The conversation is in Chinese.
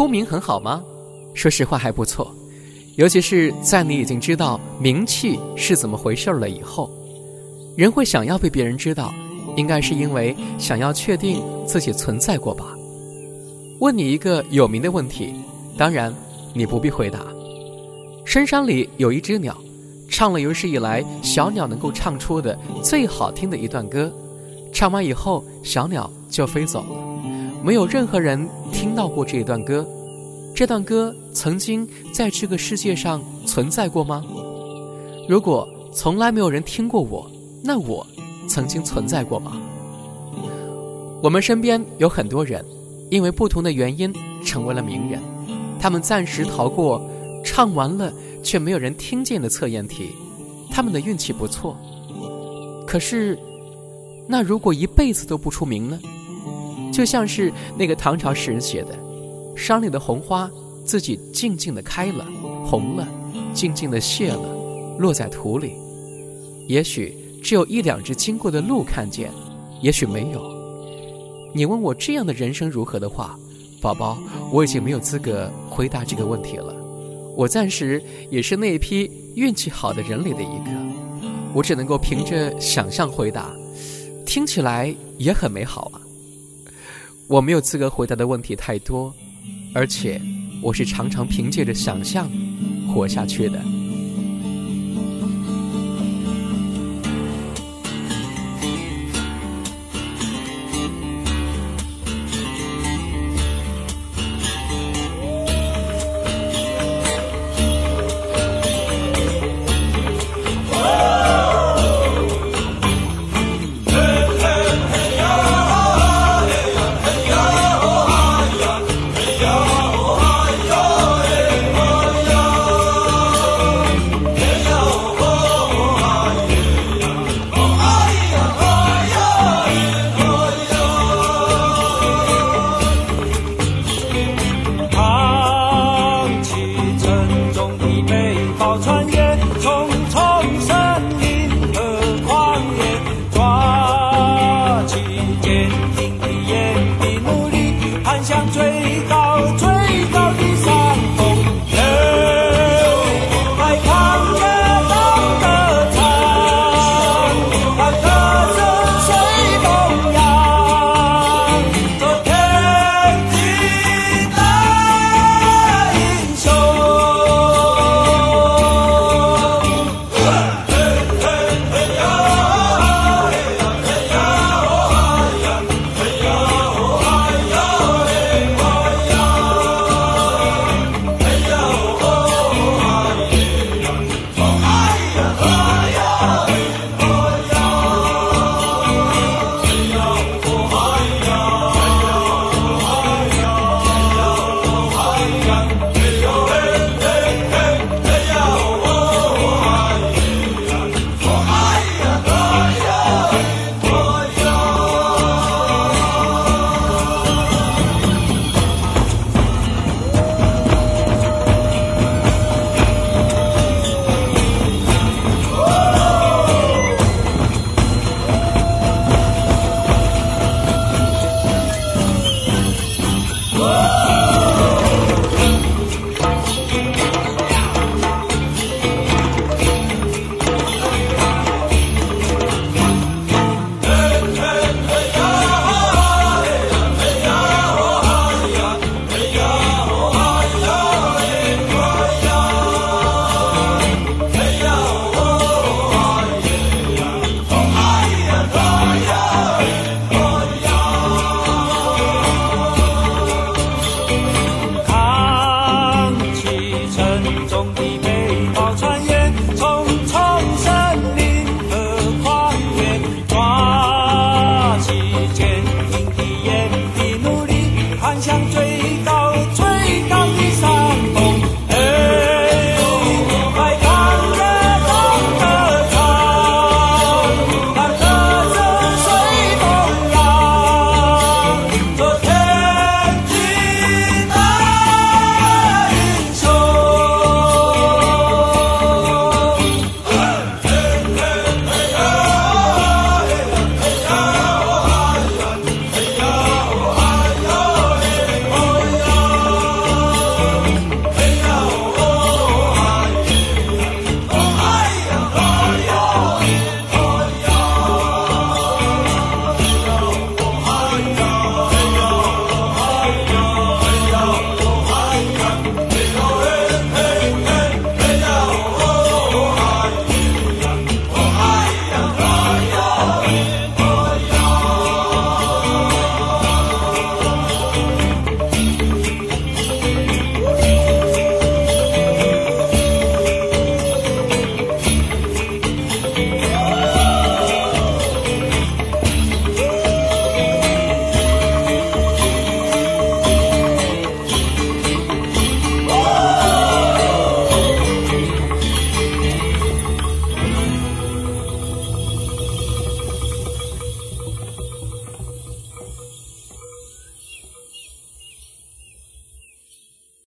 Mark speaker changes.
Speaker 1: 出名很好吗？说实话还不错，尤其是在你已经知道名气是怎么回事了以后，人会想要被别人知道，应该是因为想要确定自己存在过吧。问你一个有名的问题，当然你不必回答。深山里有一只鸟，唱了有史以来小鸟能够唱出的最好听的一段歌，唱完以后小鸟就飞走了。没有任何人听到过这一段歌，这段歌曾经在这个世界上存在过吗？如果从来没有人听过我，那我曾经存在过吗？我们身边有很多人，因为不同的原因成为了名人，他们暂时逃过唱完了却没有人听见的测验题，他们的运气不错。可是，那如果一辈子都不出名呢？就像是那个唐朝诗人写的：“山里的红花自己静静的开了，红了，静静的谢了，落在土里。也许只有一两只经过的鹿看见，也许没有。你问我这样的人生如何的话，宝宝，我已经没有资格回答这个问题了。我暂时也是那一批运气好的人里的一个，我只能够凭着想象回答，听起来也很美好啊。”我没有资格回答的问题太多，而且我是常常凭借着想象活下去的。
Speaker 2: 想。